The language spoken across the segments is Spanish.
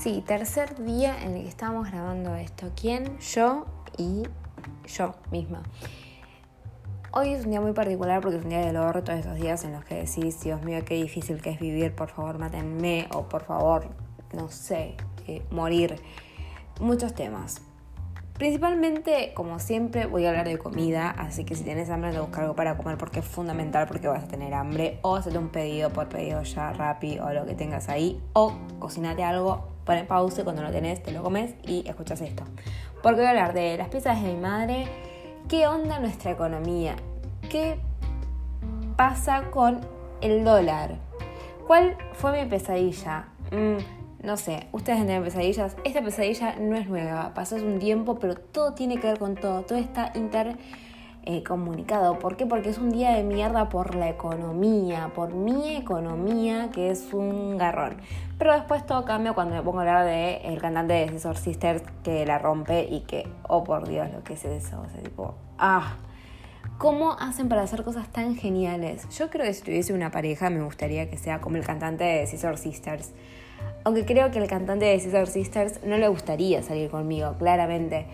Sí, tercer día en el que estamos grabando esto. ¿Quién? Yo y yo misma. Hoy es un día muy particular porque es un día del todos esos días en los que decís, Dios mío, qué difícil que es vivir, por favor, mátenme, o por favor, no sé, eh, morir. Muchos temas. Principalmente, como siempre, voy a hablar de comida, así que si tienes hambre, de buscar algo para comer porque es fundamental porque vas a tener hambre. O hacerte un pedido por pedido ya, Rappi o lo que tengas ahí. O cocinate algo, pon pausa cuando lo tenés, te lo comes y escuchas esto. Porque voy a hablar de las piezas de mi madre, qué onda nuestra economía, qué pasa con el dólar, cuál fue mi pesadilla. Mm, no sé, ustedes tienen pesadillas. Esta pesadilla no es nueva, pasó un tiempo, pero todo tiene que ver con todo. Todo está intercomunicado. Eh, ¿Por qué? Porque es un día de mierda por la economía, por mi economía, que es un garrón. Pero después todo cambia cuando me pongo a hablar de el cantante de Scissor Sisters que la rompe y que, oh por Dios, lo que es eso. O sea, tipo, ah. ¿Cómo hacen para hacer cosas tan geniales? Yo creo que si tuviese una pareja me gustaría que sea como el cantante de Scissor Sisters aunque creo que el cantante de Scissor Sisters no le gustaría salir conmigo, claramente,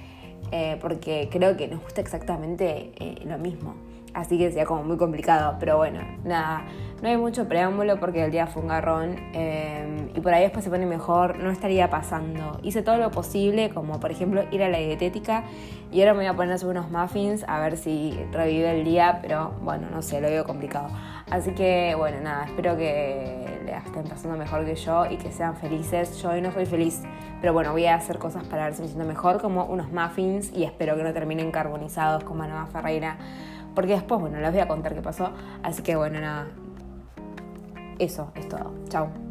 eh, porque creo que nos gusta exactamente eh, lo mismo. Así que sería como muy complicado, pero bueno, nada, no hay mucho preámbulo porque el día fue un garrón eh, y por ahí después se pone mejor, no estaría pasando. Hice todo lo posible, como por ejemplo ir a la dietética y ahora me voy a poner a unos muffins a ver si revive el día, pero bueno, no sé, lo veo complicado. Así que bueno, nada, espero que le estén pasando mejor que yo y que sean felices. Yo hoy no soy feliz, pero bueno, voy a hacer cosas para ver si me siento mejor, como unos muffins y espero que no terminen carbonizados con Manoma Ferreira porque después, bueno, les voy a contar qué pasó. Así que bueno, nada. Eso es todo. Chao.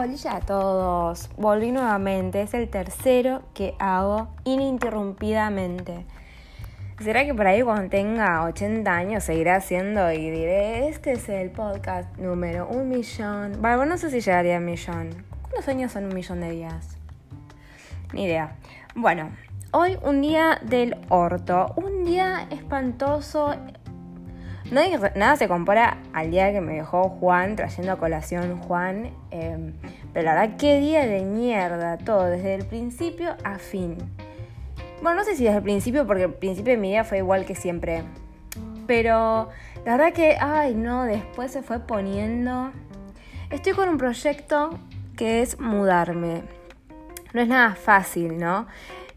Hola a todos, volví nuevamente, es el tercero que hago ininterrumpidamente. ¿Será que por ahí cuando tenga 80 años seguirá haciendo y diré, este es el podcast número un millón? Bueno, no sé si llegaría a un millón. ¿Cuántos años son un millón de días? Ni idea. Bueno, hoy un día del orto, un día espantoso. Nada se compara al día que me dejó Juan, trayendo a colación Juan. Em, pero la verdad, qué día de mierda, todo, desde el principio a fin. Bueno, no sé si desde el principio, porque el principio de mi vida fue igual que siempre. Pero la verdad que, ay, no, después se fue poniendo. Estoy con un proyecto que es mudarme. No es nada fácil, ¿no?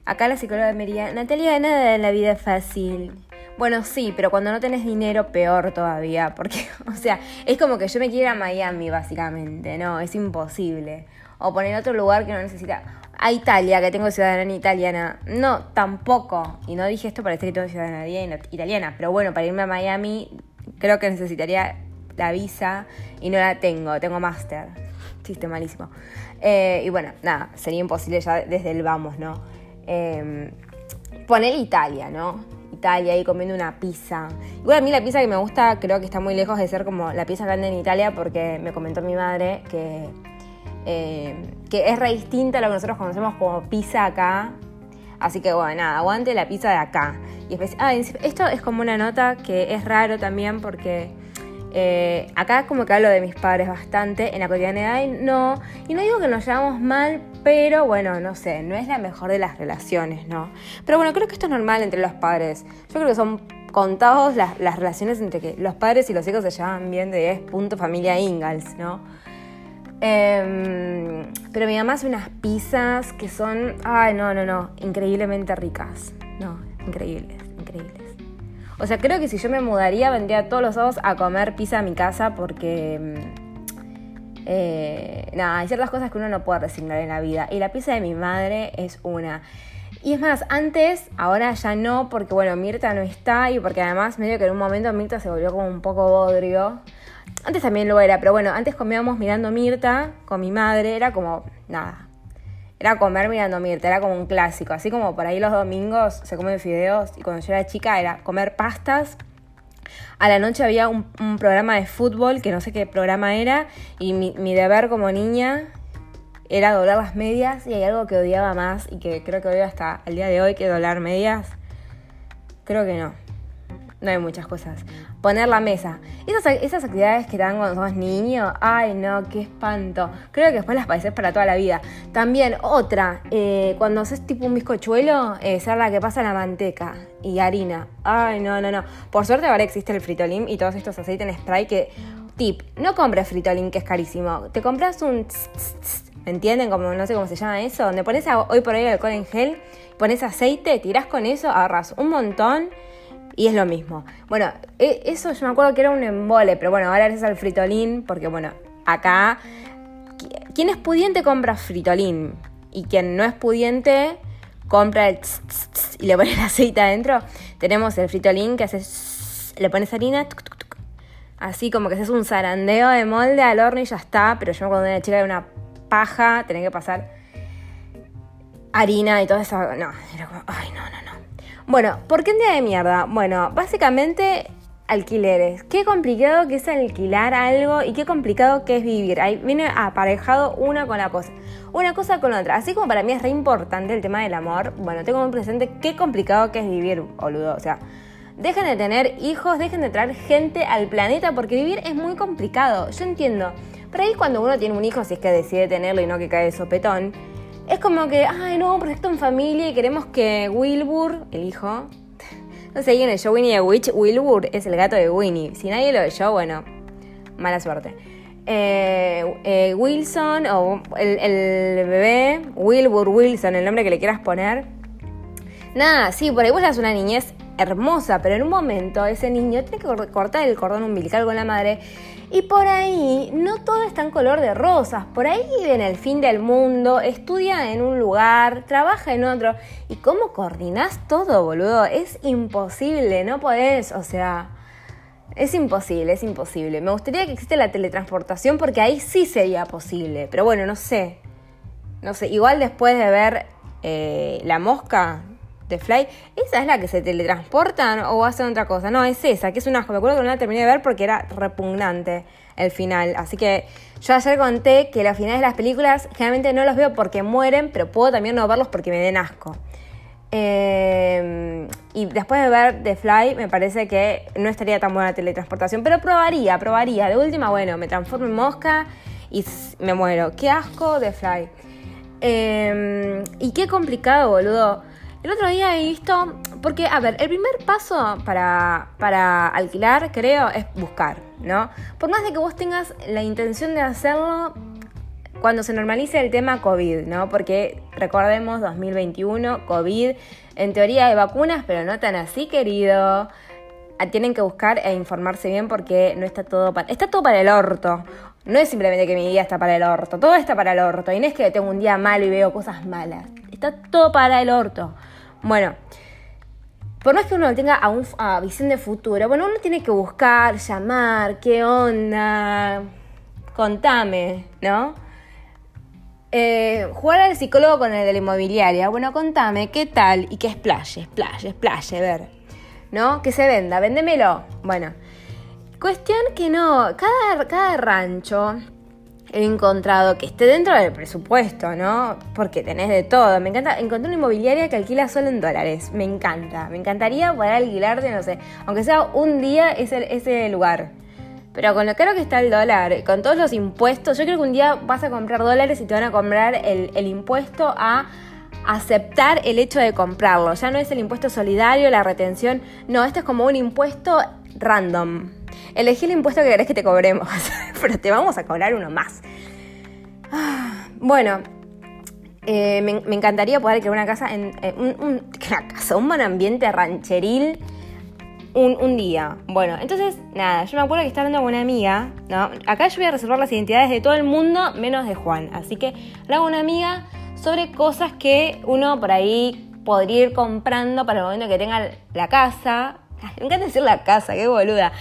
Acá la psicóloga me diría, Natalia, nada de la vida es fácil. Bueno, sí, pero cuando no tenés dinero, peor todavía. Porque, o sea, es como que yo me quiero ir a Miami, básicamente. No, es imposible. O poner otro lugar que no necesita a Italia, que tengo ciudadanía italiana. No, tampoco. Y no dije esto para decir que tengo ciudadanía italiana. Pero bueno, para irme a Miami creo que necesitaría la visa y no la tengo. Tengo máster. Chiste malísimo. Eh, y bueno, nada, sería imposible ya desde el vamos, ¿no? Eh, poner Italia, ¿no? Italia y comiendo una pizza. Igual a mí la pizza que me gusta creo que está muy lejos de ser como la pizza grande en Italia porque me comentó mi madre que eh, que es re distinta a lo que nosotros conocemos como pizza acá. Así que bueno, nada, aguante la pizza de acá. Y ah, esto es como una nota que es raro también porque eh, acá como que hablo de mis padres bastante, en la cotidianidad no. Y no digo que nos llevamos mal, pero bueno, no sé, no es la mejor de las relaciones, ¿no? Pero bueno, creo que esto es normal entre los padres. Yo creo que son contados las, relaciones entre que los padres y los hijos se llevan bien de 10 puntos familia Ingalls, ¿no? Em, pero mi mamá hace unas pizzas que son, ay, no, no, no, increíblemente ricas. No, increíbles. O sea, creo que si yo me mudaría, vendría todos los sábados a comer pizza a mi casa porque... Em, eh, nada, hay ciertas cosas que uno no puede resignar en la vida. Y la pizza de mi madre es una. Y es más, antes, ahora ya no, porque bueno, Mirta no está y porque además medio que en un momento Mirta se volvió como un poco bodrio. Antes también lo era, pero bueno, antes comíamos mirando Mirta con mi madre, era como, nada, era comer mirando Mirta, era como un clásico. Así como por ahí los domingos se comen fideos y cuando yo era chica era comer pastas. A la noche había un, programa de fútbol, que no sé qué programa era, y mi, mi, deber como niña era doblar las medias y hay algo que odiaba más y que creo que odio hasta el día de hoy que doblar medias. Creo que no. no hay muchas cosas. Poner la mesa. Esas, esas actividades que te dan cuando somos niños, ay no, qué espanto. Creo que después las padeces para toda la vida. También otra, eh, cuando haces tipo un bizcochuelo, eh, ser la que pasa la manteca y harina. Ay no, no, no. Por suerte ahora existe el fritolín y todos estos aceites en spray que... Tip, no compres fritolín que es carísimo. Te compras un... ¿Me entienden? Como no sé cómo se llama eso. Donde pones hoy por hoy alcohol en gel, pones aceite, tirás con eso, ahorras un montón y es lo mismo. Bueno, e, eso yo me acuerdo que era un embole, pero bueno, ahora es al fritolín, porque bueno, acá, quien es pudiente compra fritolín y quien no es pudiente compra el y le pone el aceite adentro. Tenemos el fritolín que hace le pones harina, así como que haces un zarandeo de molde al horno y ya está. Pero yo cuando era chica era una paja, tenía que pasar harina y todo eso. No, era como, ay, no, no, no. Bueno, ¿por qué un día de mierda? Bueno, básicamente alquileres. Qué complicado que es alquilar algo y qué complicado que es vivir. Ahí viene aparejado una con la cosa. Una cosa con otra. Así como para mí es re importante el tema del amor, bueno, tengo muy presente qué complicado que es vivir, boludo. O sea, dejen de tener hijos, dejen de traer gente al planeta porque vivir es muy complicado. Yo entiendo. Pero ahí cuando uno tiene un hijo, si es que decide tenerlo y no que cae de sopetón, es como que, ay, no, proyecto en familia y queremos que Wilbur, el hijo, no sé, en el show Winnie the Witch, Wilbur es el gato de Winnie. Si nadie lo oyó, bueno, mala suerte. Eh, eh, Wilson o el, bebé, Wilbur Wilson, el nombre que le quieras poner. Nada, sí, por ahí vos das una niñez hermosa, pero en un momento ese niño tiene que cortar el cordón umbilical con la madre y por ahí no todo está en color de rosas, por ahí vive en el fin del mundo, estudia en un lugar, trabaja en otro. ¿Y cómo coordinás todo, boludo? Es imposible, no podés, o sea, es imposible, es imposible. Me gustaría que existe la teletransportación porque ahí sí sería posible, pero bueno, no sé. No sé, igual después de ver eh, La Mosca, de Fly, ¿esa es la que se teletransportan o hacen otra cosa? No, es esa, que es una asco. Me acuerdo que no la terminé de ver porque era repugnante el final. Así que yo ayer conté que los finales de las películas generalmente no los veo porque mueren, pero puedo también no verlos porque me den asco. Eh, y después de ver The Fly, me parece que no estaría tan buena la teletransportación, pero probaría, probaría. De última, bueno, me transformo en mosca y me muero. Qué asco The Fly. Eh, y qué complicado, boludo. El otro día he visto, porque, a ver, el primer paso para, para alquilar, creo, es buscar, ¿no? Por más de que vos tengas la intención de hacerlo cuando se normalice el tema COVID, ¿no? Porque recordemos 2021, COVID, en teoría hay vacunas, pero no tan así, querido. Ah, tienen que buscar e informarse bien porque no está todo para... Está todo para el orto. No es simplemente que mi día está para el orto, todo está para el orto. Y no es que tengo un día malo y veo cosas malas. Está todo para el orto. Bueno, por más que uno tenga a, visión de futuro, bueno, uno tiene que buscar, llamar, qué onda, contame, ¿no? Eh, jugar al psicólogo con el de la inmobiliaria, bueno, contame, ¿qué tal? Y que splash, splash, splash, ver, ¿no? Que se venda, véndemelo. Bueno, cuestión que no, cada, cada rancho he encontrado que esté dentro del presupuesto, ¿no? Porque tenés de todo. Me encanta, encontré una inmobiliaria que alquila solo en dólares. Me encanta. Me encantaría poder alquilarte, no sé, aunque sea un día ese, ese lugar. Pero con lo caro que está el dólar, con todos los impuestos, yo creo que un día vas a comprar dólares y te van a comprar el, el impuesto a aceptar el hecho de comprarlo. Ya no es el impuesto solidario, la retención. No, esto es como un impuesto random. Elegí el impuesto que querés que te cobremos, pero te vamos a cobrar uno más. Ah, bueno, eh, me, encantaría poder crear una casa, en, un, una casa, un buen ambiente rancheril un, día. Bueno, entonces, nada, yo me acuerdo que estaba hablando con una amiga, ¿no? Acá yo voy a reservar las identidades de todo el mundo, menos de Juan. Así que hablaba con una amiga sobre cosas que uno por ahí podría ir comprando para el momento que tenga la casa. Me encanta decir la casa, qué boluda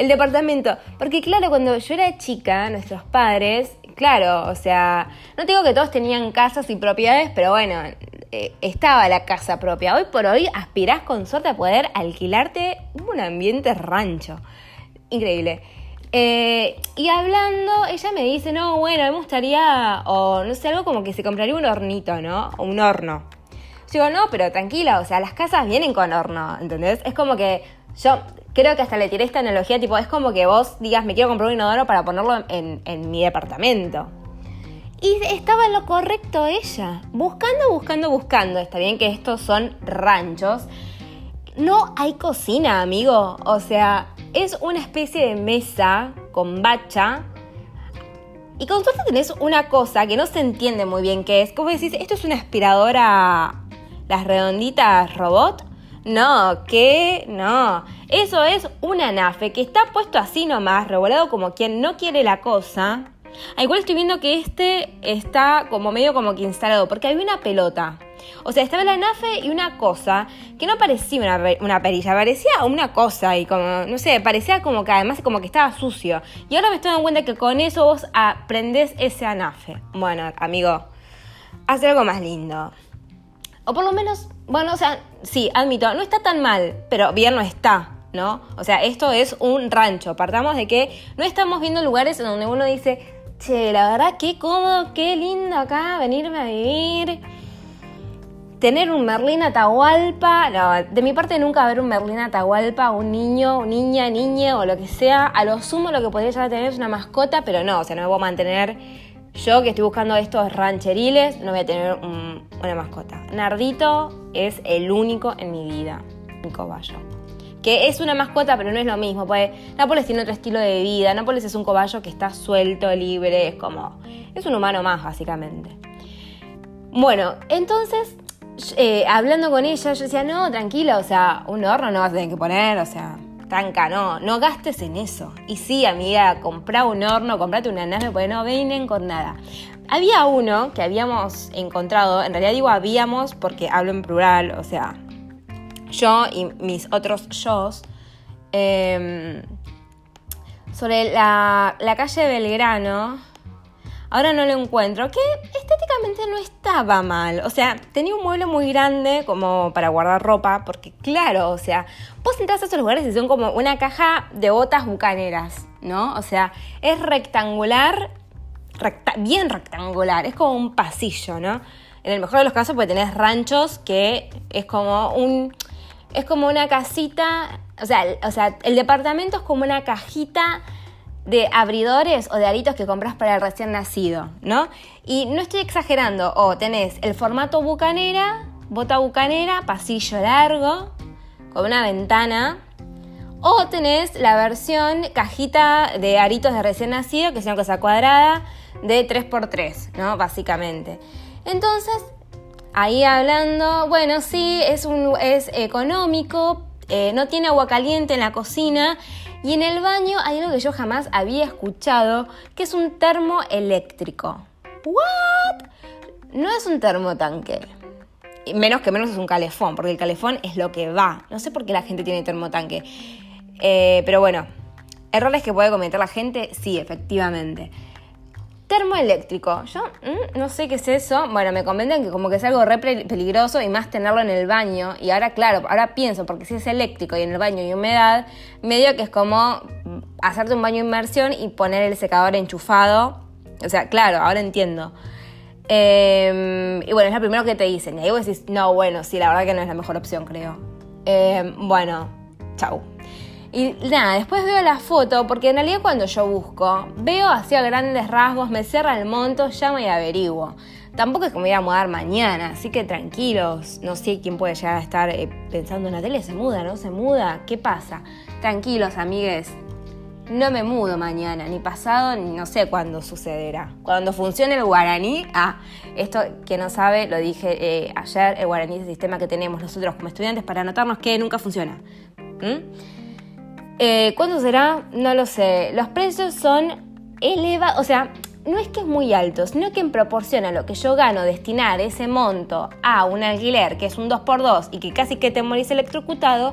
el departamento. Porque claro, cuando yo era chica, nuestros padres, claro, o sea, no digo que todos tenían casas y propiedades, pero bueno, eh, estaba la casa propia. Hoy por hoy aspirás con suerte a poder alquilarte un ambiente rancho. Increíble. Eh, y hablando, ella me dice, no, bueno, me gustaría, o no sé, algo como que se compraría un hornito, ¿no? O un horno. Yo digo, no, pero tranquila, o sea, las casas vienen con horno, ¿entendés? Es como que Yo creo que hasta le tiré esta analogía, tipo, es como que vos digas, me quiero comprar un inodoro para ponerlo en, mi departamento. Y estaba en lo correcto ella, buscando, buscando, buscando. Está bien que estos son ranchos. No hay cocina, amigo. O sea, es una especie de mesa con bacha. Y con suerte tenés una cosa que no se entiende muy bien qué es. ¿Cómo decís? ¿Esto es una aspiradora, las redonditas robot? No, ¿qué? No. Eso es una nafe que está puesto así nomás, revolado como quien no quiere la cosa. Ah, igual estoy viendo que este está como medio como que instalado, porque había una pelota. O sea, estaba la nafe y una cosa que no parecía una, una, perilla, parecía una cosa y como, no sé, parecía como que además como que estaba sucio. Y ahora me estoy dando cuenta que con eso vos aprendés ese anafe. Bueno, amigo, haz algo más lindo. O por lo menos, bueno, o sea, sí, admito, no está tan mal, pero bien no está. ¿No? O sea, esto es un rancho. Partamos de que no estamos viendo lugares en donde uno dice, che, la verdad, qué cómodo, qué lindo acá venirme a vivir. Tener un Merlín Atahualpa, no, de mi parte nunca haber un Merlín Atahualpa, un niño, niña, niña o lo que sea. A lo sumo lo que podría llegar a tener es una mascota, pero no, o sea, no me voy a mantener yo que estoy buscando estos rancheriles, no voy a tener una mascota. Nardito es el único en mi vida, mi cobayo que es una mascota, pero no es lo mismo. Pues Nápoles tiene otro estilo de vida. Nápoles es un cobayo que está suelto, libre, es como. Es un humano más, básicamente. Bueno, entonces, eh, hablando con ella, yo decía, no, tranquila, o sea, un horno no vas a tener que poner, o sea, no, no gastes en eso. Y sí, amiga, comprá un horno, comprate una nave, porque no vienen con nada. Había uno que habíamos encontrado, en realidad digo habíamos porque hablo en plural, o sea, yo y mis otros yo, em, sobre la calle Belgrano, ahora no lo encuentro, que estéticamente no estaba mal. O sea, tenía un mueble muy grande como para guardar ropa, porque claro, o sea, vos entras a esos lugares y son como una caja de botas bucaneras, ¿no? O sea, es rectangular, bien rectangular, es como un pasillo, ¿no? En el mejor de los casos, pues tenés ranchos que es como un es como una casita, o sea, o sea, el departamento es como una cajita de abridores o de aritos que compras para el recién nacido, ¿no? Y no estoy exagerando, o tenés el formato bucanera, bota bucanera, pasillo largo, con una ventana, o tenés la versión cajita de aritos de recién nacido, que es una cosa cuadrada, de 3x3, ¿no? Básicamente. Entonces, ahí hablando, bueno, sí, es, un, es económico, eh, no tiene agua caliente en la cocina y en el baño hay algo que yo jamás había escuchado, que es un termo eléctrico. ¿What? No es un termotanque. Menos que menos es un calefón, porque el calefón es lo que va. No sé por qué la gente tiene termotanque. Eh, pero bueno, errores que puede cometer la gente, sí, efectivamente. Termoeléctrico. Yo mm, no sé qué es eso. Bueno, me comentan que como que es algo re peligroso y más tenerlo en el baño. Y ahora, claro, ahora pienso, porque si es eléctrico y en el baño hay humedad, medio que es como hacerte un baño de inmersión y poner el secador enchufado. O sea, claro, ahora entiendo. Em, y bueno, es lo primero que te dicen. Y ahí vos decís, no, bueno, sí, la verdad que no es la mejor opción, creo. Em, bueno, chau. Y nada, después veo la foto, porque en realidad cuando yo busco, veo hacia grandes rasgos, me cierra el monto, llamo y averiguo. Tampoco es que me voy a mudar mañana, así que tranquilos. No sé quién puede llegar a estar eh, pensando en la tele, se muda, ¿no? ¿Se muda? ¿Qué pasa? Tranquilos, amigues. No me mudo mañana, ni pasado, ni no sé cuándo sucederá. Cuando funcione el guaraní, ah, esto que no sabe, lo dije eh, ayer, el guaraní es el sistema que tenemos nosotros como estudiantes para anotarnos que nunca funciona. Eh, ¿Cuánto será? No lo sé. Los precios son elevados, o sea, no es que es muy alto, sino que en proporción a lo que yo gano destinar ese monto a un alquiler que es un 2x2 y que casi que te morís electrocutado,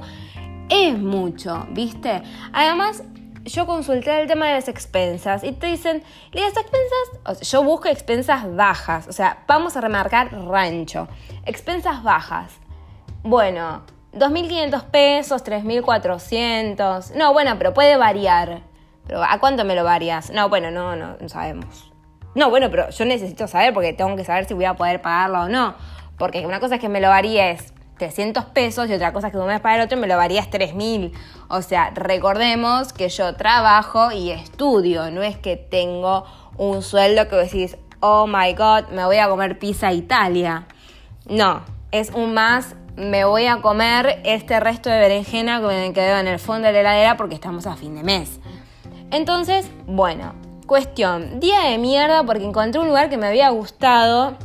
es mucho, ¿viste? Además, yo consulté el tema de las expensas y te dicen, las expensas, yo busco expensas bajas, o sea, vamos a remarcar rancho, expensas bajas. Bueno, 2.500 pesos, 3.400. No, bueno, pero puede variar. Pero ¿a cuánto me lo varias? No, bueno, no, no, no sabemos. No, bueno, pero yo necesito saber porque tengo que saber si voy a poder pagarlo o no. Porque una cosa es que me lo varíes 300 pesos y otra cosa que de un mes para el otro me lo varías 3.000. O sea, recordemos que yo trabajo y estudio, no es que tengo un sueldo que decís, oh my god, me voy a comer pizza Italia. No, es un más, me voy a comer este resto de berenjena que me quedó en el fondo de la heladera porque estamos a fin de mes. Entonces, bueno, cuestión, día de mierda porque encontré un lugar que me había gustado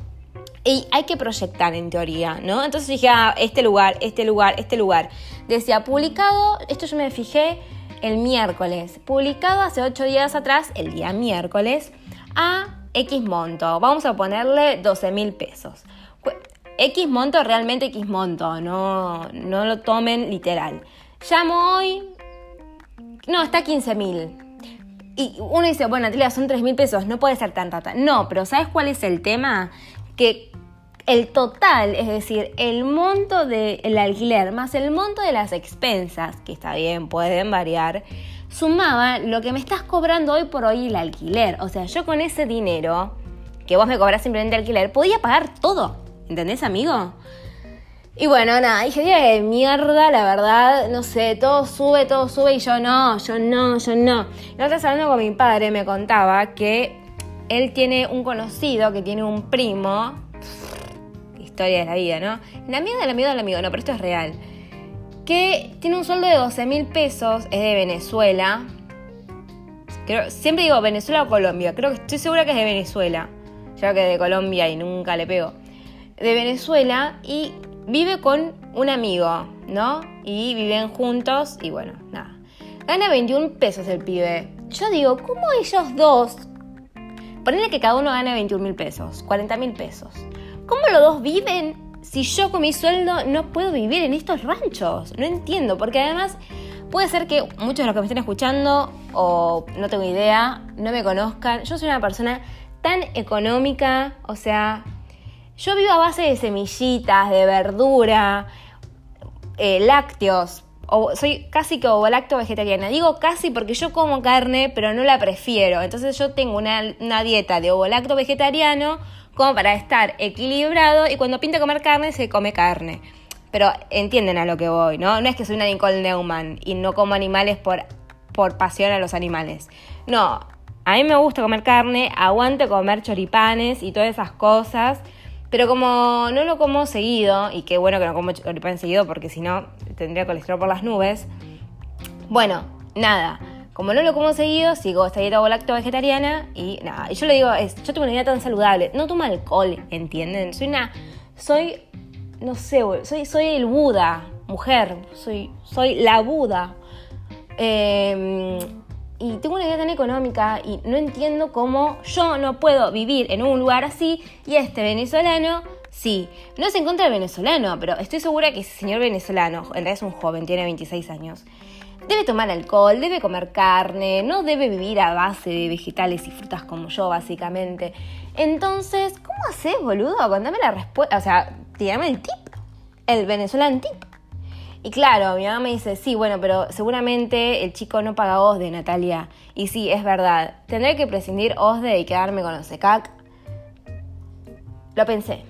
y hay que proyectar en teoría, ¿no? Entonces dije, ah, este lugar, este lugar, este lugar. Decía, publicado, esto yo me fijé el miércoles, publicado hace ocho días atrás, el día miércoles, a X monto. Vamos a ponerle 12 mil pesos. X monto, realmente X monto, no, no lo tomen literal. Llamo hoy, no, está 15 mil. Y uno dice, bueno, Natalia, son 3 mil pesos, no puede ser tan rata. No, pero ¿sabes cuál es el tema? Que el total, es decir, el monto del alquiler más el monto de las expensas, que está bien, pueden variar, sumaba lo que me estás cobrando hoy por hoy el alquiler. O sea, yo con ese dinero que vos me cobras simplemente alquiler, podía pagar todo. ¿Entendés, amigo? Y bueno, nada, día de mierda, la verdad, no sé, todo sube, todo sube y yo no, yo no, yo no. La otra hablando con mi padre me contaba que él tiene un conocido que tiene un primo, historia de la vida, ¿no? La amiga del amigo del amigo, no, pero esto es real que tiene un sueldo de 12 mil pesos, es de Venezuela. siempre digo Venezuela o Colombia, creo que estoy segura que es de Venezuela, ya que de Colombia y nunca le pego. De Venezuela y vive con un amigo, ¿no? Y viven juntos y bueno, nada. Gana 21 pesos el pibe. Yo digo, ¿cómo ellos dos? Ponele que cada uno gana 21 mil pesos, 40 mil pesos. ¿Cómo los dos viven si yo con mi sueldo no puedo vivir en estos ranchos? No entiendo, porque además puede ser que muchos de los que me estén escuchando o no tengo idea, no me conozcan. Yo soy una persona tan económica, o sea, yo vivo a base de semillitas, de verdura, eh, lácteos. O soy casi que ovo-lacto vegetariana. Digo casi porque yo como carne, pero no la prefiero. Entonces yo tengo una, dieta de ovo-lacto vegetariano como para estar equilibrado y cuando pinta comer carne se come carne. Pero entienden a lo que voy, ¿no? No es que soy una Nicole Neumann y no como animales por, por pasión a los animales. No, a mí me gusta comer carne, aguante comer choripanes y todas esas cosas. Pero como no lo como seguido, y qué bueno que no como choripanes seguido porque si no tendría colesterol por las nubes. Bueno, nada. Como no lo como seguido, sigo esta dieta lacto vegetariana y nada. Y yo le digo, es, yo tengo una vida tan saludable. No tomo alcohol, ¿entienden? Soy una. Soy. No sé, soy, soy el Buda, mujer. Soy, soy la Buda. Em, y tengo una vida tan económica y no entiendo cómo yo no puedo vivir en un lugar así y este venezolano sí. No es en contra del venezolano, pero estoy segura que ese señor venezolano, en realidad es un joven, tiene 26 años Debe tomar alcohol, debe comer carne, no debe vivir a base de vegetales y frutas como yo, básicamente. Entonces, ¿cómo haces, boludo? Contame la respuesta. O sea, tirame el tip. El venezolano tip. Y claro, mi mamá me dice, sí, bueno, pero seguramente el chico no paga OSDE, Natalia. Y sí, es verdad. Tendré que prescindir OSDE y quedarme con OSECAC. Lo pensé.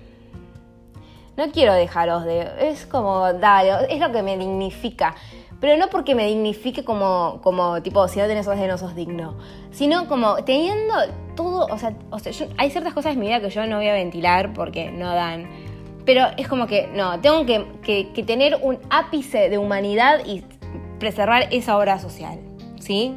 No quiero dejar OSDE. Es como, dale, es lo que me dignifica pero no porque me dignifique como, como tipo, si no tenés ojos de no sos digno, sino como teniendo todo, o sea, o sea hay ciertas cosas en mi vida que yo no voy a ventilar porque no dan, pero es como que, no, tengo que, que, tener un ápice de humanidad y preservar esa obra social, ¿sí?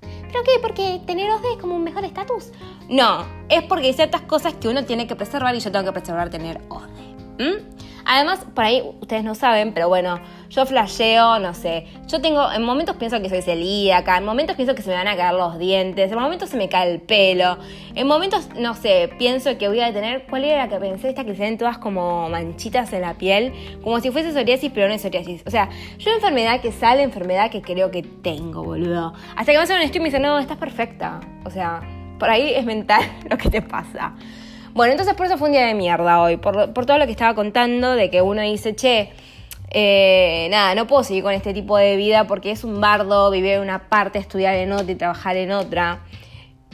¿Pero qué? ¿Porque tener OSDE es como un mejor estatus? No, es porque hay ciertas cosas que uno tiene que preservar y yo tengo que preservar tener OSDE. Además, por ahí ustedes no saben, pero bueno, yo flasheo, no sé. Yo tengo, en momentos pienso que soy celíaca, en momentos pienso que se me van a caer los dientes, en momentos se me cae el pelo, en momentos, no sé, pienso que voy a tener, ¿cuál era la que pensé? Esta que se ven todas como manchitas en la piel, como si fuese psoriasis, pero no es psoriasis. O sea, yo enfermedad que sale, enfermedad que creo que tengo, boludo. Hasta que me hacen un estudio y me dicen, no, estás perfecta. O sea, por ahí es mental lo que te pasa. Bueno, entonces por eso fue un día de mierda hoy, por, todo lo que estaba contando, de que uno dice, che, eh, nada, no puedo seguir con este tipo de vida porque es un bardo vivir en una parte, estudiar en otra y trabajar en otra.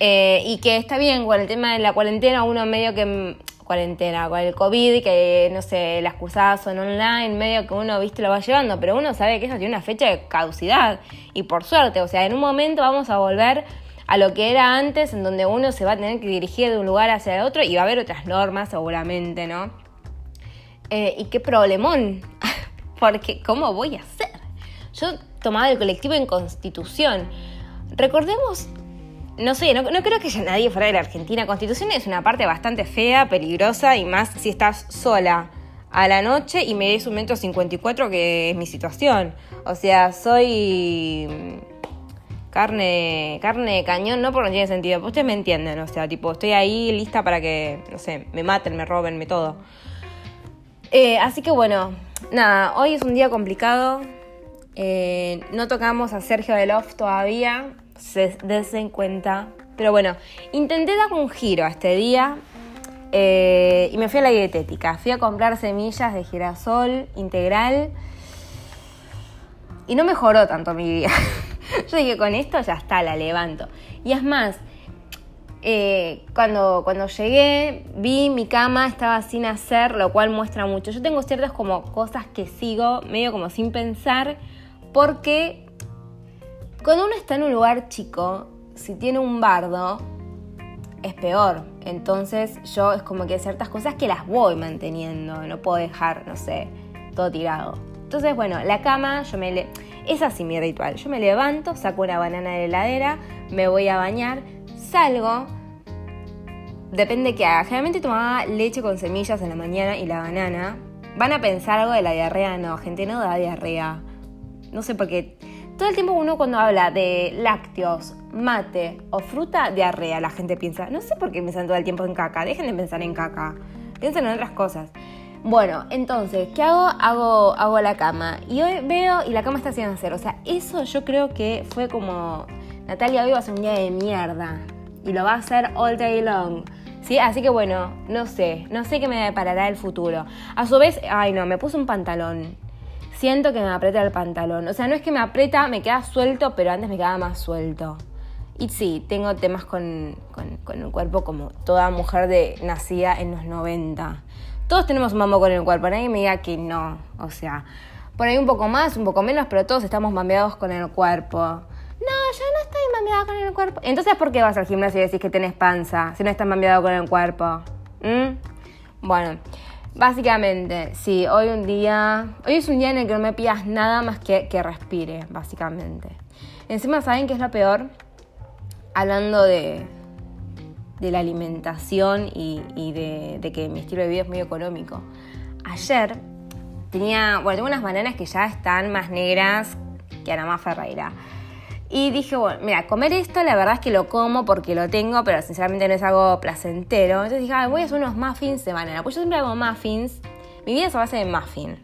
Eh, y que está bien, con el tema de la cuarentena, uno medio que cuarentena, con el COVID, que no sé, las cursadas son online, medio que uno, viste, lo va llevando, pero uno sabe que eso tiene una fecha de caducidad. Y por suerte, o sea, en un momento vamos a volver a lo que era antes, en donde uno se va a tener que dirigir de un lugar hacia el otro y va a haber otras normas seguramente, ¿no? Eh, y qué problemón, porque ¿cómo voy a hacer? Yo tomaba el colectivo en Constitución. Recordemos no sé, no, creo que haya nadie fuera de la Argentina. Constitución es una parte bastante fea, peligrosa y más si estás sola a la noche y me des un metro 54 que es mi situación. O sea, soy carne, carne de cañón, no porque no tiene sentido. Ustedes me entienden, o sea, tipo, estoy ahí lista para que, no sé, me maten, me roben, me todo. Eh, así que bueno, nada, hoy es un día complicado. Eh, no tocamos a Sergio Delof todavía, se den cuenta. Pero bueno, intenté dar un giro a este día eh, y me fui a la dietética. Fui a comprar semillas de girasol integral y no mejoró tanto mi día. Yo dije, con esto ya está, la levanto. Y es más, eh, cuando, cuando llegué, vi mi cama, estaba sin hacer, lo cual muestra mucho. Yo tengo ciertas como cosas que sigo medio como sin pensar, porque cuando uno está en un lugar chico, si tiene un bardo, es peor. Entonces yo es como que ciertas cosas que las voy manteniendo, no puedo dejar, no sé, todo tirado. Entonces, bueno, la cama, yo me. Es así mi ritual. Yo me levanto, saco una banana de la heladera, me voy a bañar, salgo. Depende qué haga. Generalmente tomaba leche con semillas en la mañana y la banana. Van a pensar algo de la diarrea, no, gente no da diarrea. No sé por qué todo el tiempo uno cuando habla de lácteos, mate o fruta, diarrea, la gente piensa, no sé por qué piensan todo el tiempo en caca, dejen de pensar en caca, piensen en otras cosas. Bueno, entonces, ¿qué hago? Hago, hago la cama. Y hoy veo y la cama está sin hacer. O sea, eso yo creo que fue como, Natalia hoy va a ser un día de mierda. Y lo va a hacer all day long. ¿Sí? Así que bueno, no sé, no sé qué me deparará el futuro. A su vez, ay no, me puse un pantalón siento que me aprieta el pantalón. O sea, no es que me aprieta, me queda suelto, pero antes me quedaba más suelto. Y sí, tengo temas con, el cuerpo como toda mujer de nacida en los 90. Todos tenemos un mambo con el cuerpo, nadie me diga que no. O sea, por ahí un poco más, un poco menos, pero todos estamos mameados con el cuerpo. No, yo no estoy mameada con el cuerpo. Entonces, ¿por qué vas al gimnasio y decís que tenés panza si no estás mameado con el cuerpo? ¿Mm? Bueno, Básicamente, sí, hoy un día, hoy es un día en el que no me pidas nada más que que respire, básicamente. Encima, ¿saben qué es lo peor? Hablando de, de la alimentación y, de, que mi estilo de vida es muy económico. Ayer tenía, bueno, tengo unas bananas que ya están más negras que Ana Más Ferreira. Y dije, bueno, mira, comer esto la verdad es que lo como porque lo tengo, pero sinceramente no es algo placentero. Entonces dije, voy a hacer unos muffins de banana. Pues yo siempre hago muffins. Mi vida es a base de muffin.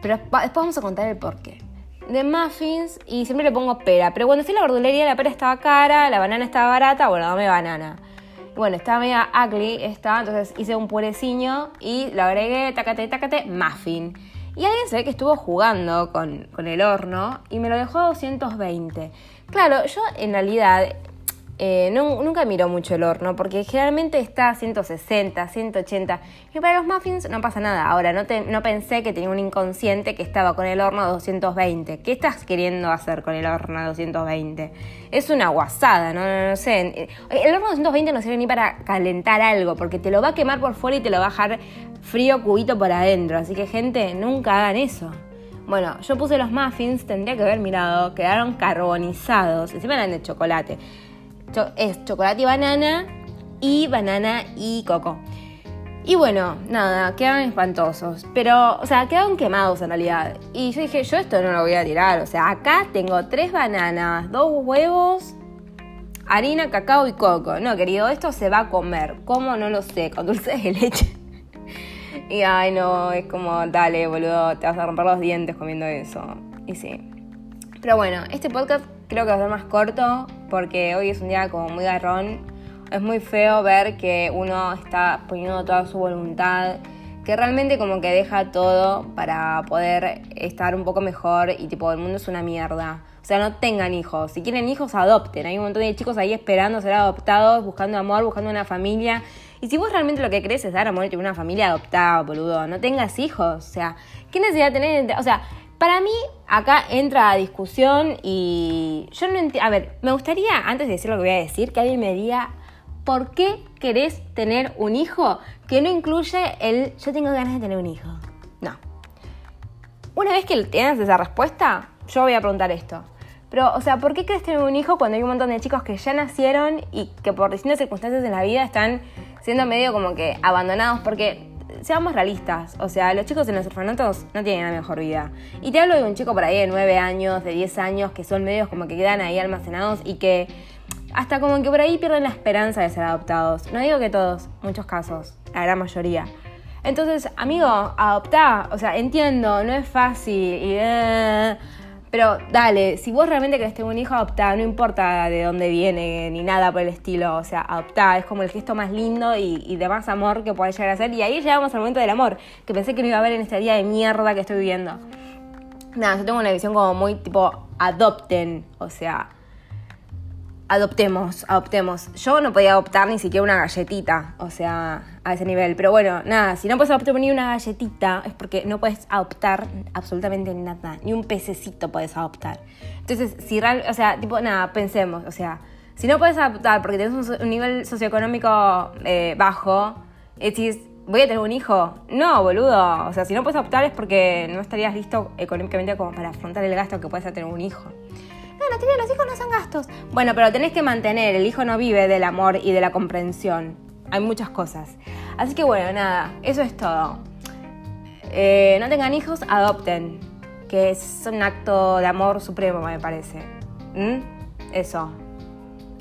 Pero después vamos a contar el porqué. De muffins y siempre le pongo pera. Pero cuando fui a la verdulería la pera estaba cara, la banana estaba barata, bueno, dame banana. Bueno, estaba media ugly esta, entonces hice un pureciño y lo agregué, tacate, tacate, muffin. Y alguien se ve que estuvo jugando con, el horno y me lo dejó a 220. Claro, yo en realidad eh, nunca miro mucho el horno porque generalmente está a 160, 180. Y para los muffins no pasa nada. Ahora, no, no pensé que tenía un inconsciente que estaba con el horno a 220. ¿Qué estás queriendo hacer con el horno a 220? Es una guasada, ¿no? No, sé. El horno a 220 no sirve ni para calentar algo porque te lo va a quemar por fuera y te lo va a dejar frío cubito por adentro. Así que, gente, nunca hagan eso. Bueno, yo puse los muffins, tendría que haber mirado, quedaron carbonizados. Encima eran de chocolate. Es chocolate y banana, y banana y coco. Y bueno, nada, quedaban espantosos. Pero, o sea, quedaron quemados en realidad. Y yo dije, yo esto no lo voy a tirar. O sea, acá tengo tres bananas, dos huevos, harina, cacao y coco. No, querido, esto se va a comer. ¿Cómo? No lo sé, con dulce de leche. Y ay, no, es como, dale, boludo, te vas a romper los dientes comiendo eso. Y sí. Pero bueno, este podcast creo que va a ser más corto porque hoy es un día como muy garrón. Es muy feo ver que uno está poniendo toda su voluntad, que realmente como que deja todo para poder estar un poco mejor y tipo, el mundo es una mierda. O sea, no tengan hijos. Si quieren hijos, adopten. Hay un montón de chicos ahí esperando ser adoptados, buscando amor, buscando una familia Y si vos realmente lo que crees es dar amor a una familia adoptada, boludo, no tengas hijos. O sea, ¿qué necesidad tener? O sea, para mí acá entra a discusión y yo no entiendo... A ver, me gustaría, antes de decir lo que voy a decir, que alguien me diga por qué querés tener un hijo que no incluye el yo tengo ganas de tener un hijo. No. Una vez que tienes esa respuesta, yo voy a preguntar esto. Pero, o sea, ¿por qué querés tener un hijo cuando hay un montón de chicos que ya nacieron y que por distintas circunstancias en la vida están siendo medio como que abandonados? Porque, seamos realistas, o sea, los chicos en los orfanatos no tienen la mejor vida. Y te hablo de un chico por ahí de 9 años, de 10 años, que son medios como que quedan ahí almacenados y que hasta como que por ahí pierden la esperanza de ser adoptados. No digo que todos, muchos casos, la gran mayoría. Entonces, amigo, adoptá. O sea, entiendo, no es fácil. Y, eh, pero dale, si vos realmente querés tener un hijo, adoptá. No importa de dónde viene ni nada por el estilo. O sea, adoptá. Es como el gesto más lindo y, de más amor que podés llegar a hacer. Y ahí llegamos al momento del amor, que pensé que no iba a haber en este día de mierda que estoy viviendo. Nada, yo tengo una visión como muy tipo adopten. O sea, adoptemos, adoptemos. Yo no podía adoptar ni siquiera una galletita, o sea, a ese nivel. Pero bueno, nada, si no puedes adoptar ni una galletita es porque no puedes adoptar absolutamente nada, ni un pececito puedes adoptar. Entonces, si realmente, o sea, tipo, nada, pensemos, o sea, si no puedes adoptar porque tienes un, nivel socioeconómico eh, bajo, decís, ¿voy a tener un hijo? No, boludo. O sea, si no puedes adoptar es porque no estarías listo económicamente como para afrontar el gasto que puedes tener un hijo los hijos no son gastos. Bueno, pero tenés que mantener, el hijo no vive del amor y de la comprensión. Hay muchas cosas. Así que bueno, nada, eso es todo. Eh, no tengan hijos, adopten, que es un acto de amor supremo, me parece. ¿Mm? Eso.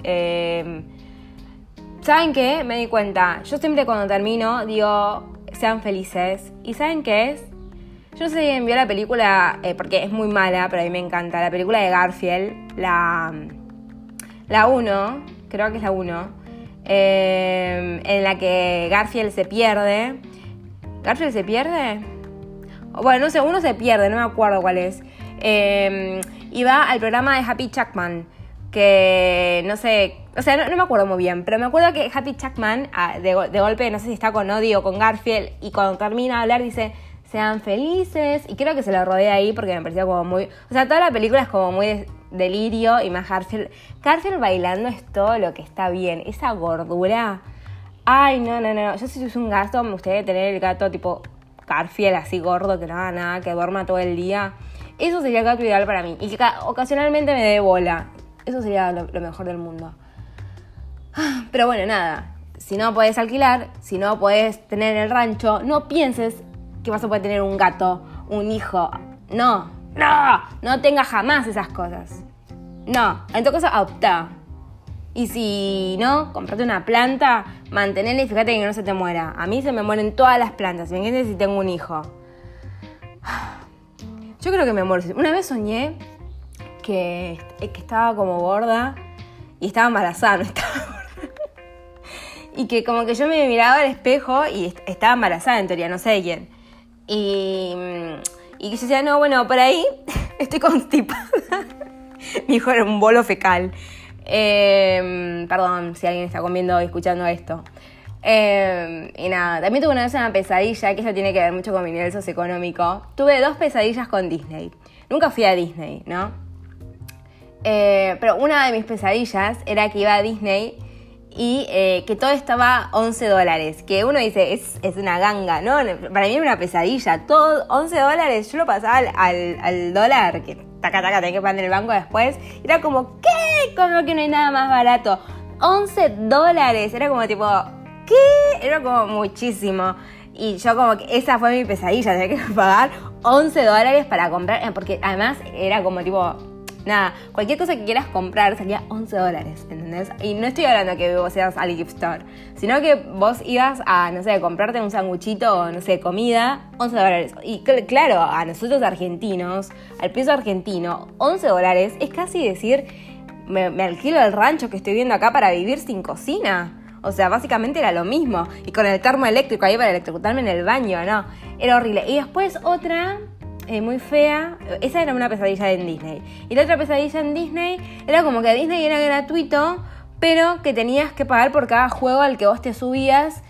Eh, ¿Saben qué? Me di cuenta. Yo siempre cuando termino digo, sean felices. ¿Y saben qué es? Yo no sé alguien vio la película, eh, porque es muy mala, pero a mí me encanta, la película de Garfield, la, la 1, creo que es la 1, eh, en la que Garfield se pierde. ¿Garfield se pierde? Bueno, no sé, uno se pierde, no me acuerdo cuál es. Eh, y va al programa de Happy Chuckman, que no sé, o sea, no, me acuerdo muy bien, pero me acuerdo que Happy Chuckman, ah, de, de golpe, no sé si está con odio o con Garfield, y cuando termina de hablar dice sean felices. Y creo que se lo rodea ahí porque me parecía como muy. O sea, toda la película es como muy delirio y más Garfield. Garfield bailando es todo lo que está bien. Esa gordura. Ay, no, no, no. Yo si tuviese un gato, me gustaría tener el gato tipo Garfield así gordo, que no haga nada, que duerma todo el día. Eso sería el gato ideal para mí. Y que ocasionalmente me dé bola. Eso sería lo, lo mejor del mundo. Pero bueno, nada. Si no puedes alquilar, si no puedes tener el rancho, no pienses que vas a poder tener un gato, un hijo. No, no, no tenga jamás esas cosas. No, en todo caso, adopta. Y si no, comprate una planta, mantenela y fíjate que no se te muera. A mí se me mueren todas las plantas, ¿me entiendes? Si tengo un hijo. Yo creo que me muero. Una vez soñé que, que estaba como gorda y estaba embarazada, no estaba gorda. Y que como que yo me miraba al espejo y estaba embarazada en teoría, no sé quién. Y, y yo decía, no, bueno, por ahí estoy constipada. Mi hijo era un bolo fecal. Em, perdón si alguien está comiendo y escuchando esto. Em, y nada, también tuve una vez una pesadilla, que eso tiene que ver mucho con mi nivel socioeconómico. Tuve dos pesadillas con Disney. Nunca fui a Disney, ¿no? Eh, pero una de mis pesadillas era que iba a Disney y eh, que todo estaba 11 dólares. Que uno dice, es, es, una ganga, ¿no? Para mí era una pesadilla. Todo 11 dólares, yo lo pasaba al, al, dólar, que taca, taca, tenía que pagar en el banco después. Era como, ¿qué? Como que no hay nada más barato. 11 dólares, era como tipo, ¿qué? Era como muchísimo. Y yo como que esa fue mi pesadilla, tenía que pagar 11 dólares para comprar, porque además era como tipo nada, cualquier cosa que quieras comprar salía 11 dólares, ¿entendés? Y no estoy hablando que vos seas al gift store, sino que vos ibas a, no sé, comprarte un sanguchito o, no sé, comida, 11 dólares. Y claro, a nosotros argentinos, al piso argentino, 11 dólares es casi decir, me, me alquilo el rancho que estoy viendo acá para vivir sin cocina. O sea, básicamente era lo mismo. Y con el termo eléctrico ahí para electrocutarme en el baño, ¿no? Era horrible. Y después otra eh, muy fea. Esa era una pesadilla en Disney. Y la otra pesadilla en Disney era como que Disney era gratuito, pero que tenías que pagar por cada juego al que vos te subías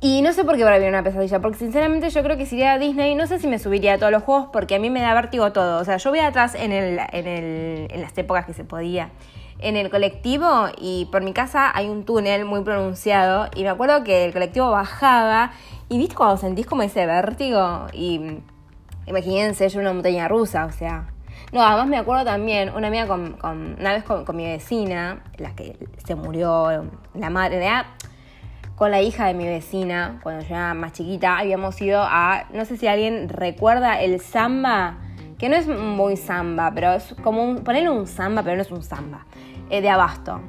Y no sé por qué para mí una pesadilla, porque sinceramente yo creo que si iría a Disney, no sé si me subiría a todos los juegos, porque a mí me da vértigo todo. O sea, yo voy atrás en, el, en, el, en las épocas que se podía. En el colectivo y por mi casa hay un túnel muy pronunciado y me acuerdo que el colectivo bajaba y viste cuando sentís como ese vértigo y imagínense yo una montaña rusa, o sea, no, además me acuerdo también, una amiga con, una vez con, mi vecina, la que se murió, la madre, con la hija de mi vecina, cuando yo era más chiquita, habíamos ido a, no sé si alguien recuerda el samba, que no es muy samba, pero es como un, ponerle un samba, pero no es un samba, eh, de abasto.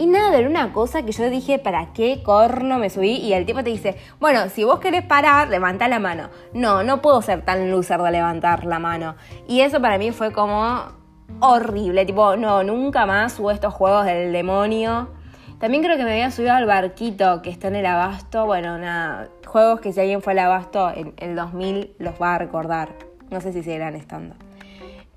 Y nada, era una cosa que yo dije, ¿para qué corno me subí? Y el tipo te dice, bueno, si vos querés parar, levanta la mano. No, no puedo ser tan loser de levantar la mano. Y eso para mí fue como horrible, tipo, no, nunca más hubo estos juegos del demonio también creo que me había subido al barquito que está en el abasto. Bueno, nada, juegos que si alguien fue al abasto en el 2000 los va a recordar. No sé si seguirán estando.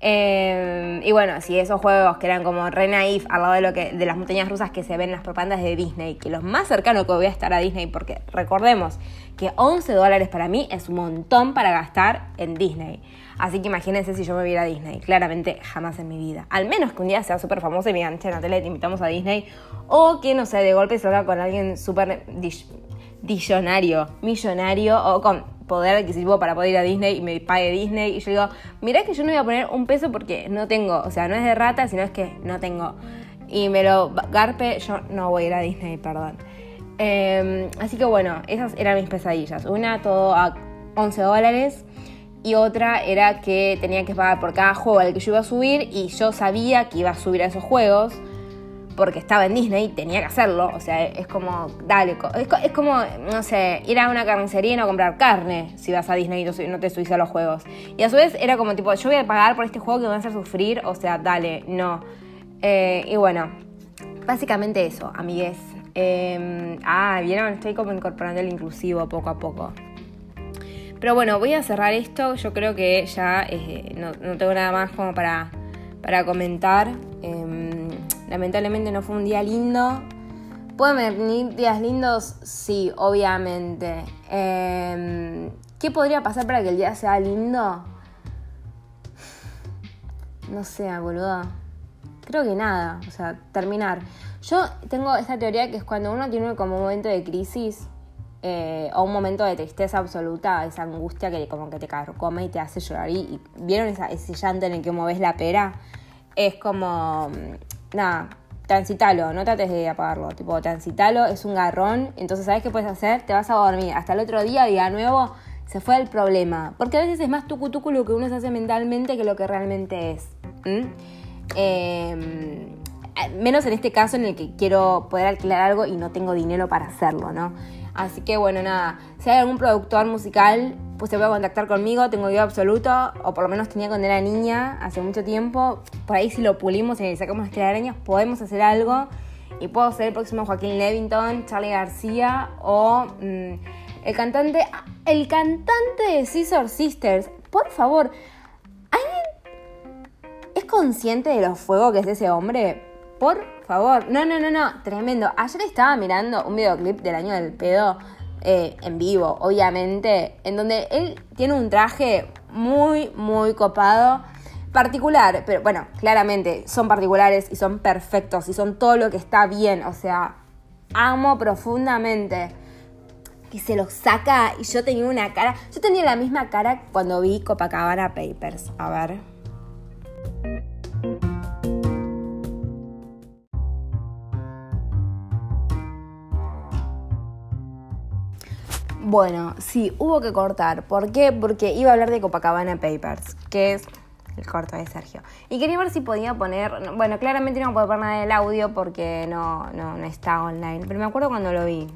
Eh, y bueno, si esos juegos que eran como re naif al lado de, lo que, de las montañas rusas que se ven en las propagandas de Disney, que los más cercanos que voy a estar a Disney, porque recordemos que 11 dólares para mí es un montón para gastar en Disney. Así que imagínense si yo me viera a Disney. Claramente jamás en mi vida. Al menos que un día sea súper famoso y me digan, che, Natalia, te invitamos a Disney. O que, no sé, de golpe se haga con alguien súper dillonario, millonario o con poder adquisitivo para poder ir a Disney y me pague Disney. Y yo digo, mirá que yo no voy a poner un peso porque no tengo. O sea, no es de rata, sino es que no tengo. Y me lo garpe, yo no voy a ir a Disney, perdón. Em, así que bueno, esas eran mis pesadillas. Una, todo a 11 dólares y otra era que tenía que pagar por cada juego al que yo iba a subir y yo sabía que iba a subir a esos juegos porque estaba en Disney, tenía que hacerlo, o sea, es como, dale, es, como, no sé, ir a una carnicería y no comprar carne si vas a Disney y no te subís a los juegos. Y a su vez era como tipo, yo voy a pagar por este juego que me va a hacer sufrir, o sea, dale, no. Eh, y bueno, básicamente eso, amigues. Eh, ah, vieron, estoy como incorporando el inclusivo poco a poco. Pero bueno, voy a cerrar esto. Yo creo que ya eh, no, tengo nada más como para, para comentar. Em, lamentablemente no fue un día lindo. ¿Pueden venir días lindos? Sí, obviamente. Em, ¿Qué podría pasar para que el día sea lindo? No sé, boludo. Creo que nada. O sea, terminar. Yo tengo esta teoría que es cuando uno tiene como un momento de crisis, eh, o un momento de tristeza absoluta, esa angustia que como que te carcome y te hace llorar. Y, ¿vieron ese llanto en el que mueves la pera? Es como, nada, transitalo, no trates de apagarlo. Tipo, transitalo, es un garrón. Entonces, ¿sabes qué puedes hacer? Te vas a dormir. Hasta el otro día, día nuevo, se fue el problema. Porque a veces es más tucu tucu lo que uno se hace mentalmente que lo que realmente es. Eh, menos en este caso en el que quiero poder alquilar algo y no tengo dinero para hacerlo, ¿no? Así que bueno, nada, si hay algún productor musical, pues se puede contactar conmigo, tengo yo absoluto, o por lo menos tenía cuando era niña, hace mucho tiempo. Por ahí si lo pulimos y sacamos las telarañas, podemos hacer algo. Y puedo ser el próximo Joaquín Levington, Charlie García o mm, el cantante, el cantante de Scissor Sisters. Por favor, ¿alguien es consciente de lo fuego que es ese hombre? Por favor. No, no, no, no. Tremendo. Ayer estaba mirando un videoclip del año del pedo eh, en vivo, obviamente, en donde él tiene un traje muy, muy copado. Particular, pero bueno, claramente son particulares y son perfectos y son todo lo que está bien. O sea, amo profundamente. Que se los saca y yo tenía una cara. Yo tenía la misma cara cuando vi Copacabana Papers. A ver. Bueno, sí, hubo que cortar. ¿Por qué? Porque iba a hablar de Copacabana Papers, que es el corto de Sergio. Y quería ver si podía poner, bueno, claramente no puedo poner nada del audio porque no, no, está online, pero me acuerdo cuando lo vi.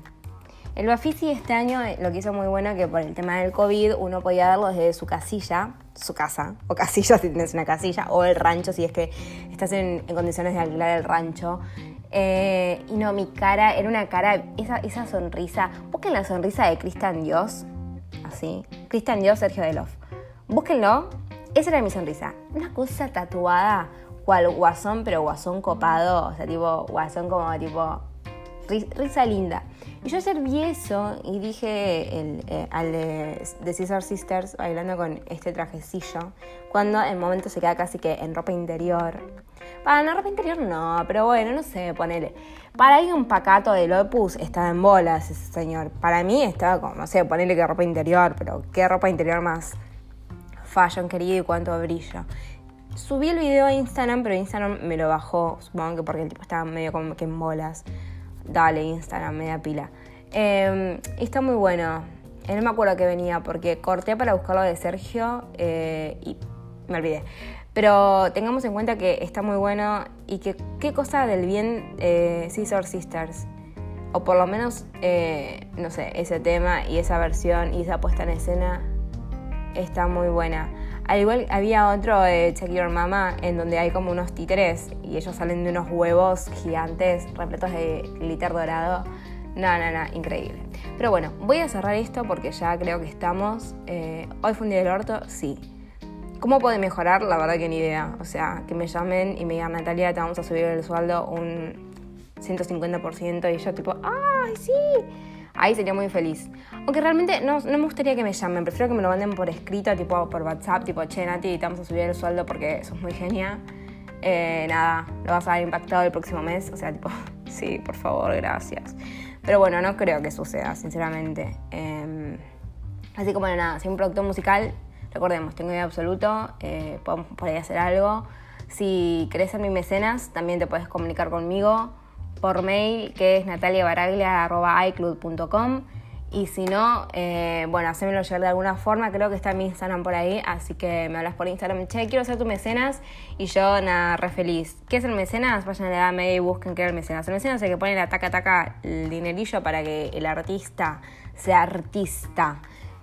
El Bafisi este año lo que hizo muy bueno que por el tema del COVID uno podía verlo desde su casilla, su casa, o casilla si tienes una casilla, o el rancho si es que estás en, en condiciones de alquilar el rancho. Eh, y no, mi cara era una cara, esa, esa sonrisa. Busquen la sonrisa de Cristian Dios. Así. Cristian Dios, Sergio Delof. Búsquenlo. Esa era mi sonrisa. Una cosa tatuada, cual guasón, pero guasón copado. O sea, tipo, guasón como tipo risa linda. Y yo ayer vi eso y dije el, eh, al de, de Caesar Sisters bailando con este trajecillo, cuando en el momento se queda casi que en ropa interior. Para no ropa interior no, pero bueno, no sé, ponele. Para alguien pacato de Opus estaba en bolas ese señor. Para mí estaba como, no sé, ponele que ropa interior, pero qué ropa interior más fashion querido y cuánto brillo. Subí el video a Instagram, pero Instagram me lo bajó, supongo que porque el tipo estaba medio como que en bolas. Dale, Instagram, media pila. Eh, está muy bueno. Eh, no me acuerdo que venía porque corté para buscarlo de Sergio eh, y me olvidé. Pero tengamos en cuenta que está muy bueno y que qué cosa del bien eh, Scissor Sisters. O por lo menos, eh, no sé, ese tema y esa versión y esa puesta en escena está muy buena. Al igual había otro de Check Your Mama en donde hay como unos títeres y ellos salen de unos huevos gigantes repletos de glitter dorado. No, no, no, increíble. Pero bueno, voy a cerrar esto porque ya creo que estamos. Eh, Hoy fue un día del orto, sí. ¿Cómo puede mejorar? La verdad que ni idea. O sea, que me llamen y me digan, Natalia, te vamos a subir el sueldo un 150% y yo tipo, ¡ay, sí! Ahí sería muy feliz. Aunque realmente no, no, me gustaría que me llamen, prefiero que me lo manden por escrito, tipo por WhatsApp, tipo, che, Nati, te vamos a subir el sueldo porque sos muy genia. Eh, nada, lo vas a ver impactado el próximo mes. O sea, tipo, sí, por favor, gracias. Pero bueno, no creo que suceda, sinceramente. Eh, así como nada, si un producto musical, recordemos, tengo idea absoluto, eh, podemos por ahí hacer algo. Si querés ser mi mecenas, también te puedes comunicar conmigo por mail, que es nataliabaraglia.icloud.com. Y si no, eh, bueno, hacémelo llegar de alguna forma. Creo que está mi Instagram por ahí, así que me hablas por Instagram. Che, quiero ser tu mecenas. Y yo, nada, re feliz. ¿Qué es el mecenas? Vayan a la media y busquen qué es el mecenas. El mecenas es el que pone la taca taca el dinerillo para que el artista sea artista.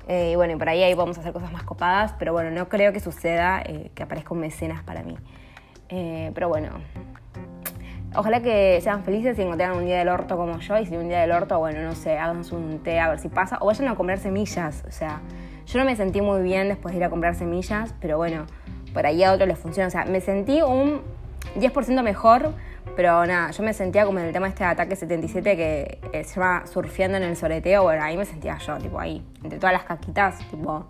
Eh, y bueno, y por ahí, ahí vamos a hacer cosas más copadas. Pero bueno, no creo que suceda eh, que aparezca un mecenas para mí. Pero bueno, Ojalá que sean felices y encuentren un día del orto como yo. Y si un día del orto, bueno, no sé, háganse un té a ver si pasa. O vayan a comprar semillas. O sea, yo no me sentí muy bien después de ir a comprar semillas, pero bueno, por ahí a otros les funciona. O sea, me sentí un 10% mejor, pero nada, yo me sentía como en el tema de este ataque 77 que eh, se llama surfeando en el soleteo. Bueno, ahí me sentía yo, tipo ahí, entre todas las caquitas, tipo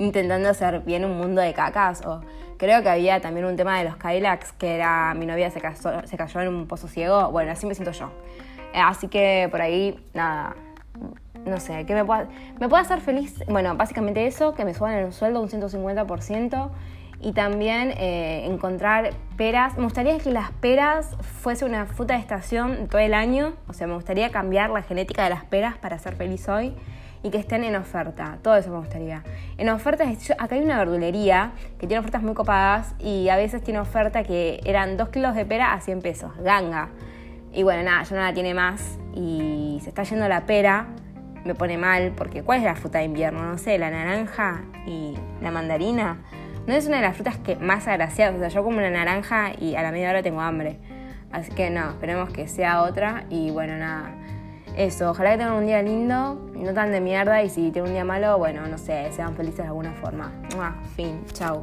intentando hacer bien un mundo de cacas. O creo que había también un tema de los Kylax, que era mi novia se, se cayó en un pozo ciego. Bueno, así me siento yo. Eh, así que por ahí, nada. No sé, que me pueda, me puede hacer feliz. Bueno, básicamente eso, que me suban el sueldo un 150%. Y también eh, encontrar peras. Me gustaría que las peras fuese una fruta de estación todo el año. O sea, me gustaría cambiar la genética de las peras para ser feliz hoy y que estén en oferta. Todo eso me gustaría. En ofertas, acá hay una verdulería que tiene ofertas muy copadas y a veces tiene oferta que eran 2 kilos de pera a 100 pesos, ganga. Y bueno, nada, ya no la tiene más y se está yendo la pera. Me pone mal porque ¿cuál es la fruta de invierno? No sé, la naranja y la mandarina. No es una de las frutas que más agraciadas. O sea, yo como una naranja y a la media hora tengo hambre. Así que no, esperemos que sea otra y bueno, nada eso, ojalá que tengan un día lindo, no tan de mierda y si tienen un día malo, bueno, no sé, sean felices de alguna forma. Fin, chao.